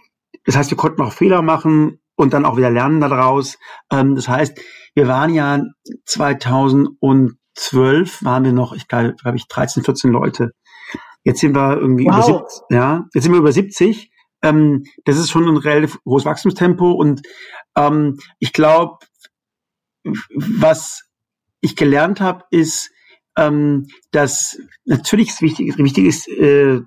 Das heißt, wir konnten auch Fehler machen und dann auch wieder lernen daraus. Ähm, das heißt, wir waren ja 2012 waren wir noch, ich glaube, glaube ich 13, 14 Leute. Jetzt sind wir irgendwie wow. über 70, ja, jetzt sind wir über 70. Ähm, das ist schon ein relativ hohes Wachstumstempo und ähm, ich glaube, was ich gelernt habe, ist, ähm, dass natürlich es wichtig, wichtig ist, äh,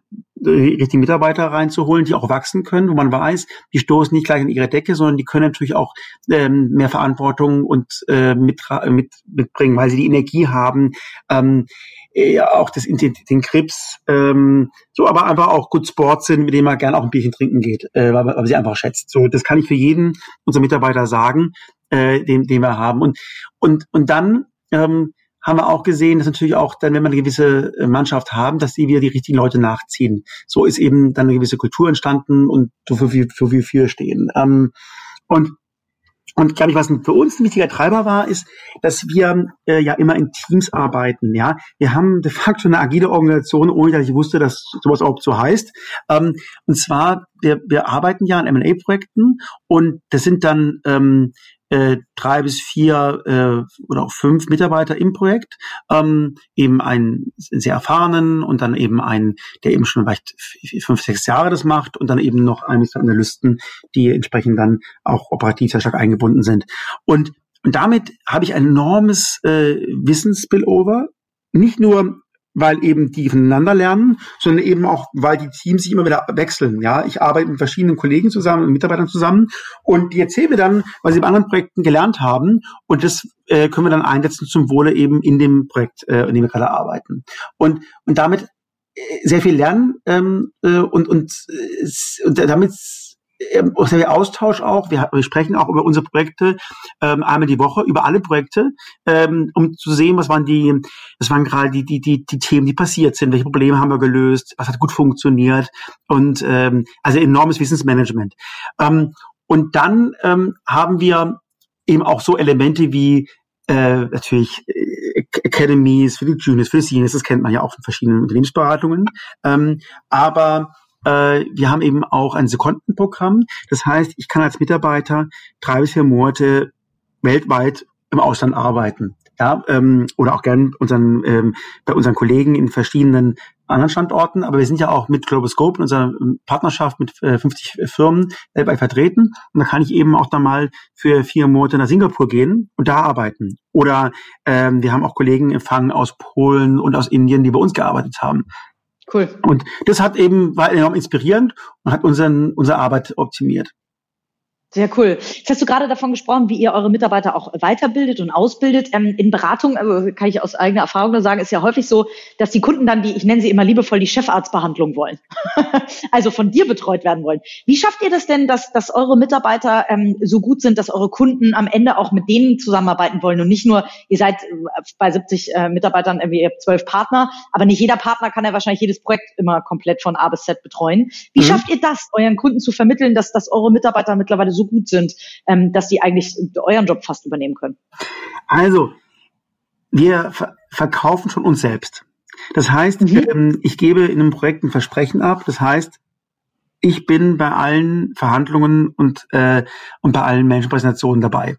richtige Mitarbeiter reinzuholen, die auch wachsen können, wo man weiß, die stoßen nicht gleich in ihre Decke, sondern die können natürlich auch ähm, mehr Verantwortung und äh, mit, mit, mitbringen, weil sie die Energie haben, ähm, ja, auch das, den, Krebs, ähm, so aber einfach auch gut Sport sind, mit dem man gerne auch ein Bierchen trinken geht, äh, weil, weil sie einfach schätzt. So, das kann ich für jeden unserer Mitarbeiter sagen, äh, den, den wir haben. Und, und, und dann ähm, haben wir auch gesehen, dass natürlich auch dann, wenn wir eine gewisse äh, Mannschaft haben, dass sie wieder die richtigen Leute nachziehen. So ist eben dann eine gewisse Kultur entstanden und so für, für, für wir für stehen. Ähm, und und glaube ich, was für uns ein wichtiger Treiber war, ist, dass wir äh, ja immer in Teams arbeiten. Ja, wir haben de facto eine agile Organisation, ohne dass ich wusste, dass sowas überhaupt so heißt. Ähm, und zwar, wir, wir arbeiten ja an M&A-Projekten und das sind dann ähm, äh, drei bis vier äh, oder auch fünf Mitarbeiter im Projekt, ähm, eben einen sehr erfahrenen und dann eben einen, der eben schon vielleicht fünf, sechs Jahre das macht und dann eben noch ein bis Analysten, die entsprechend dann auch operativ sehr stark eingebunden sind. Und, und damit habe ich ein enormes äh, Wissensspillover, nicht nur weil eben die voneinander lernen, sondern eben auch, weil die Teams sich immer wieder wechseln. Ja, ich arbeite mit verschiedenen Kollegen zusammen und Mitarbeitern zusammen und die erzählen mir dann, was sie in anderen Projekten gelernt haben und das äh, können wir dann einsetzen zum Wohle eben in dem Projekt, äh, in dem wir gerade arbeiten. Und, und damit äh, sehr viel lernen ähm, äh, und, und, äh, und damit der Austausch auch. Wir, wir, sprechen auch über unsere Projekte ähm, einmal die Woche, über alle Projekte, ähm, um zu sehen, was waren die, was waren gerade die, die, die, die Themen, die passiert sind, welche Probleme haben wir gelöst, was hat gut funktioniert und ähm, also enormes Wissensmanagement. Ähm, und dann ähm, haben wir eben auch so Elemente wie äh, natürlich äh, Academies für die Juniors, für die Seniors, das kennt man ja auch in verschiedenen Unternehmensberatungen. Ähm, aber äh, wir haben eben auch ein Sekundenprogramm. Das heißt, ich kann als Mitarbeiter drei bis vier Monate weltweit im Ausland arbeiten. Ja, ähm, oder auch gern unseren, ähm, bei unseren Kollegen in verschiedenen anderen Standorten. Aber wir sind ja auch mit Global Scope in unserer ähm, Partnerschaft mit äh, 50 Firmen dabei vertreten. Und da kann ich eben auch dann mal für vier Monate nach Singapur gehen und da arbeiten. Oder ähm, wir haben auch Kollegen empfangen aus Polen und aus Indien, die bei uns gearbeitet haben. Cool. Und das hat eben, war enorm inspirierend und hat unseren, unsere Arbeit optimiert. Sehr cool. Jetzt hast du gerade davon gesprochen, wie ihr eure Mitarbeiter auch weiterbildet und ausbildet. Ähm, in Beratung, also kann ich aus eigener Erfahrung nur sagen, ist ja häufig so, dass die Kunden dann die, ich nenne sie immer liebevoll, die Chefarztbehandlung wollen. also von dir betreut werden wollen. Wie schafft ihr das denn, dass, dass eure Mitarbeiter ähm, so gut sind, dass eure Kunden am Ende auch mit denen zusammenarbeiten wollen und nicht nur, ihr seid äh, bei 70 äh, Mitarbeitern, irgendwie ihr habt zwölf Partner, aber nicht jeder Partner kann ja wahrscheinlich jedes Projekt immer komplett von A bis Z betreuen. Wie mhm. schafft ihr das, euren Kunden zu vermitteln, dass, dass eure Mitarbeiter mittlerweile so gut sind, ähm, dass die eigentlich euren Job fast übernehmen können? Also, wir ver verkaufen schon uns selbst. Das heißt, mhm. ähm, ich gebe in einem Projekt ein Versprechen ab. Das heißt, ich bin bei allen Verhandlungen und, äh, und bei allen Menschenpräsentationen dabei.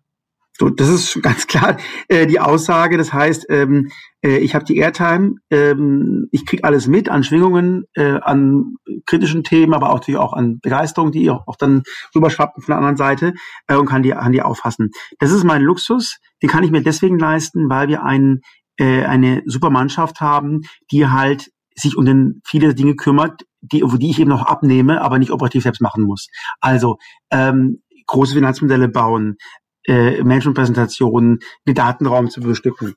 So, das ist ganz klar äh, die Aussage. Das heißt, ähm, äh, ich habe die Airtime, ähm, ich krieg alles mit an Schwingungen, äh, an kritischen Themen, aber auch, natürlich auch an Begeisterung, die auch, auch dann rüberschwappen von der anderen Seite äh, und kann die, kann die auffassen. Das ist mein Luxus, den kann ich mir deswegen leisten, weil wir ein, äh, eine super Mannschaft haben, die halt sich um den viele Dinge kümmert, die, die ich eben noch abnehme, aber nicht operativ selbst machen muss. Also ähm, große Finanzmodelle bauen, äh, Managementpräsentationen, den Datenraum zu bestücken.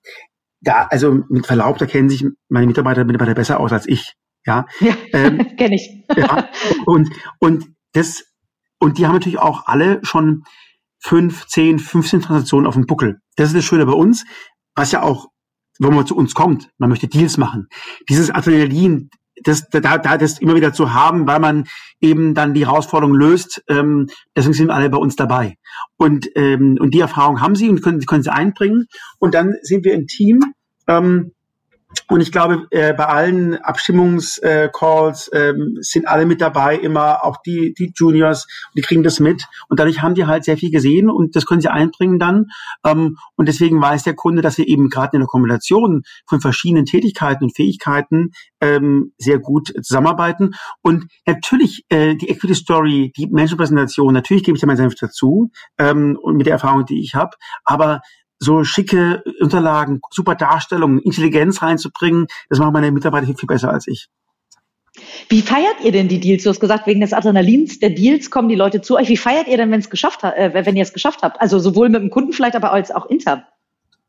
Da, also mit Verlaub, da kennen sich meine Mitarbeiter, Mitarbeiter besser aus als ich. Ja, ja ähm, kenne ich. ja, und, und das, und die haben natürlich auch alle schon fünf, zehn, 15 Transaktionen auf dem Buckel. Das ist das Schöne bei uns, was ja auch, wenn man zu uns kommt, man möchte Deals machen. Dieses Adrenalin, das, da, da das immer wieder zu haben, weil man eben dann die Herausforderung löst. Ähm, deswegen sind alle bei uns dabei. Und, ähm, und die Erfahrung haben sie und können, können sie einbringen. Und dann sind wir ein Team. Ähm, und ich glaube, äh, bei allen Abstimmungscalls äh, ähm, sind alle mit dabei, immer auch die, die Juniors, die kriegen das mit. Und dadurch haben die halt sehr viel gesehen und das können sie einbringen dann. Ähm, und deswegen weiß der Kunde, dass wir eben gerade in der Kombination von verschiedenen Tätigkeiten und Fähigkeiten ähm, sehr gut zusammenarbeiten. Und natürlich äh, die Equity Story, die Menschenpräsentation, natürlich gebe ich da meinen Senf dazu ähm, und mit der Erfahrung, die ich habe. Aber so schicke Unterlagen, super Darstellungen, Intelligenz reinzubringen, das machen meine Mitarbeiter viel, viel besser als ich. Wie feiert ihr denn die Deals? Du hast gesagt, wegen des Adrenalins der Deals kommen die Leute zu euch. Wie feiert ihr denn, wenn es geschafft hat, äh, wenn ihr es geschafft habt? Also sowohl mit dem Kunden vielleicht, aber als auch intern.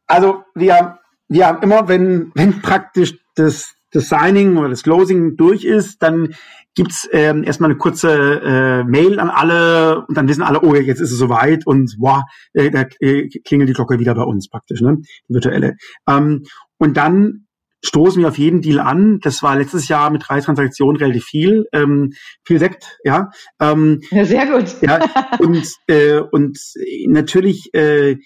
Also wir, wir haben immer, wenn, wenn praktisch das, das Signing oder das Closing durch ist, dann gibt's ähm, erstmal eine kurze äh, Mail an alle und dann wissen alle, oh, jetzt ist es soweit und wow, äh, da äh, klingelt die Glocke wieder bei uns praktisch, ne? Die virtuelle. Ähm, und dann stoßen wir auf jeden Deal an. Das war letztes Jahr mit drei Transaktionen relativ viel, ähm, viel Sekt, ja. Ähm, ja sehr gut. Ja, und, äh, und natürlich äh,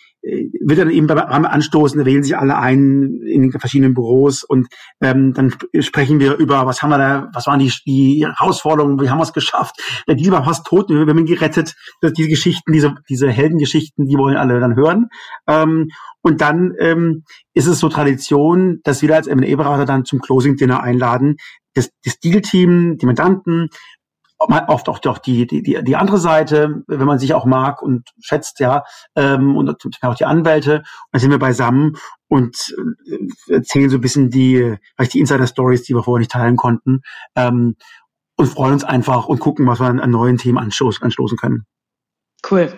wird dann eben beim Anstoßen, wählen sich alle ein in den verschiedenen Büros und ähm, dann sprechen wir über, was haben wir da, was waren die, die Herausforderungen, wie haben wir es geschafft. Der Deal war fast tot, wir haben ihn gerettet. Das, diese Geschichten, diese, diese Heldengeschichten, die wollen alle dann hören. Ähm, und dann ähm, ist es so Tradition, dass wir als M&A-Berater dann zum Closing-Dinner einladen, das, das Deal-Team, die Mandanten, oft auch doch die, die, die, andere Seite, wenn man sich auch mag und schätzt, ja, ähm, und auch die Anwälte. Und dann sind wir beisammen und äh, erzählen so ein bisschen die, vielleicht die Insider-Stories, die wir vorher nicht teilen konnten, ähm, und freuen uns einfach und gucken, was wir an, an neuen Themen anstoßen, anstoßen können. Cool.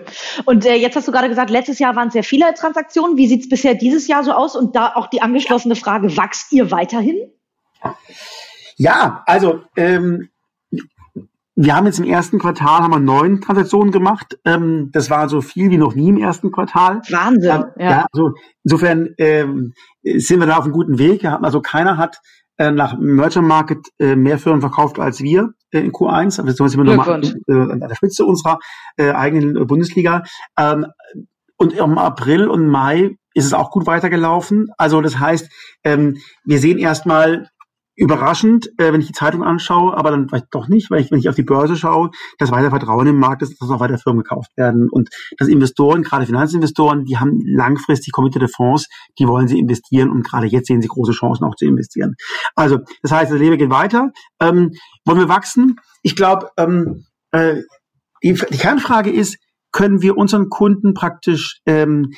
Und äh, jetzt hast du gerade gesagt, letztes Jahr waren es sehr viele Transaktionen. Wie sieht's bisher dieses Jahr so aus? Und da auch die angeschlossene Frage, wachst ihr weiterhin? Ja, also ähm, wir haben jetzt im ersten Quartal haben wir neun Transaktionen gemacht. Ähm, das war so viel wie noch nie im ersten Quartal. Wahnsinn. Ähm, ja. ja. also insofern ähm, sind wir da auf einem guten Weg. Also keiner hat äh, nach Merchant Market äh, mehr Firmen verkauft als wir äh, in Q1. Also sind wir nochmal äh, an der Spitze unserer äh, eigenen Bundesliga. Ähm, und im April und Mai ist es auch gut weitergelaufen. Also das heißt, ähm, wir sehen erstmal überraschend, äh, wenn ich die Zeitung anschaue, aber dann vielleicht doch nicht, weil ich, wenn ich auf die Börse schaue, dass weiter Vertrauen im Markt ist, dass noch weiter Firmen gekauft werden und dass Investoren, gerade Finanzinvestoren, die haben langfristig committed Fonds, die wollen sie investieren und gerade jetzt sehen sie große Chancen auch zu investieren. Also das heißt, das Leben geht weiter. Ähm, wollen wir wachsen? Ich glaube, ähm, äh, die, die Kernfrage ist, können wir unseren Kunden praktisch ähm,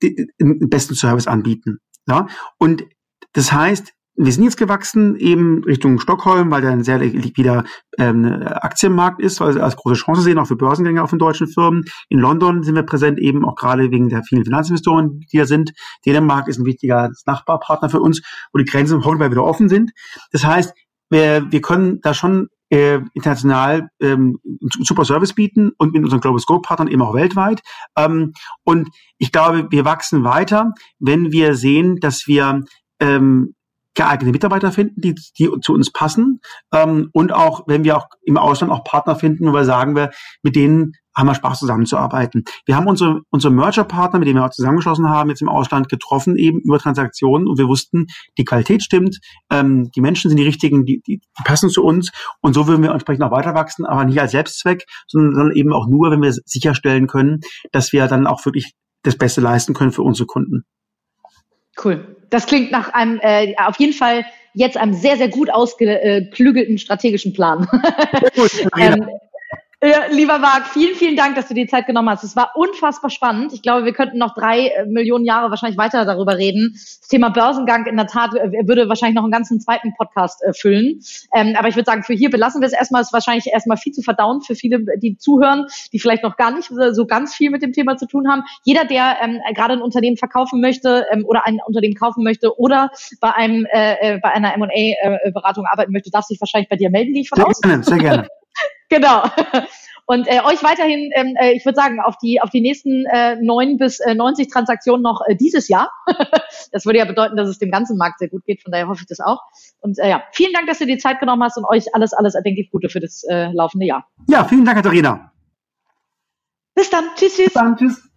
den besten Service anbieten? Ja? Und das heißt, wir sind jetzt gewachsen eben Richtung Stockholm, weil da ein sehr liquider ähm, Aktienmarkt ist, weil wir als große Chance sehen, auch für Börsengänge auf den deutschen Firmen. In London sind wir präsent, eben auch gerade wegen der vielen Finanzinvestoren, die da sind. Dänemark ist ein wichtiger Nachbarpartner für uns, wo die Grenzen hoffentlich wieder offen sind. Das heißt, wir, wir können da schon äh, international ähm, super Service bieten und mit unseren Global Scope Partnern eben auch weltweit. Ähm, und ich glaube, wir wachsen weiter, wenn wir sehen, dass wir ähm, geeignete Mitarbeiter finden, die, die zu uns passen. Ähm, und auch, wenn wir auch im Ausland auch Partner finden, wo wir sagen wir, mit denen haben wir Spaß zusammenzuarbeiten. Wir haben unsere, unsere Merger-Partner, mit denen wir auch zusammengeschlossen haben, jetzt im Ausland getroffen, eben über Transaktionen und wir wussten, die Qualität stimmt, ähm, die Menschen sind die richtigen, die, die, die passen zu uns und so würden wir entsprechend auch weiter wachsen, aber nicht als Selbstzweck, sondern, sondern eben auch nur, wenn wir sicherstellen können, dass wir dann auch wirklich das Beste leisten können für unsere Kunden. Cool. Das klingt nach einem, äh, auf jeden Fall jetzt einem sehr, sehr gut ausgeklügelten strategischen Plan. Ähm, ja, lieber Marc, vielen, vielen Dank, dass du dir Zeit genommen hast. Es war unfassbar spannend. Ich glaube, wir könnten noch drei äh, Millionen Jahre wahrscheinlich weiter darüber reden. Das Thema Börsengang in der Tat äh, würde wahrscheinlich noch einen ganzen zweiten Podcast äh, füllen. Ähm, aber ich würde sagen, für hier belassen wir es erstmal. Es ist wahrscheinlich erstmal viel zu verdauen für viele, die zuhören, die vielleicht noch gar nicht so ganz viel mit dem Thema zu tun haben. Jeder, der ähm, gerade ein Unternehmen verkaufen möchte ähm, oder ein Unternehmen kaufen möchte oder bei einem äh, äh bei einer M&A-Beratung arbeiten möchte, darf sich wahrscheinlich bei dir melden, gehe ich von sehr aus. Gerne, sehr gerne. genau. Und äh, euch weiterhin, ähm, äh, ich würde sagen, auf die auf die nächsten äh, 9 bis äh, 90 Transaktionen noch äh, dieses Jahr. das würde ja bedeuten, dass es dem ganzen Markt sehr gut geht. Von daher hoffe ich das auch. Und äh, ja, vielen Dank, dass du dir Zeit genommen hast und euch alles, alles erdenklich Gute für das äh, laufende Jahr. Ja, vielen Dank, Katharina. Bis dann. Tschüss, tschüss. Bis dann, tschüss.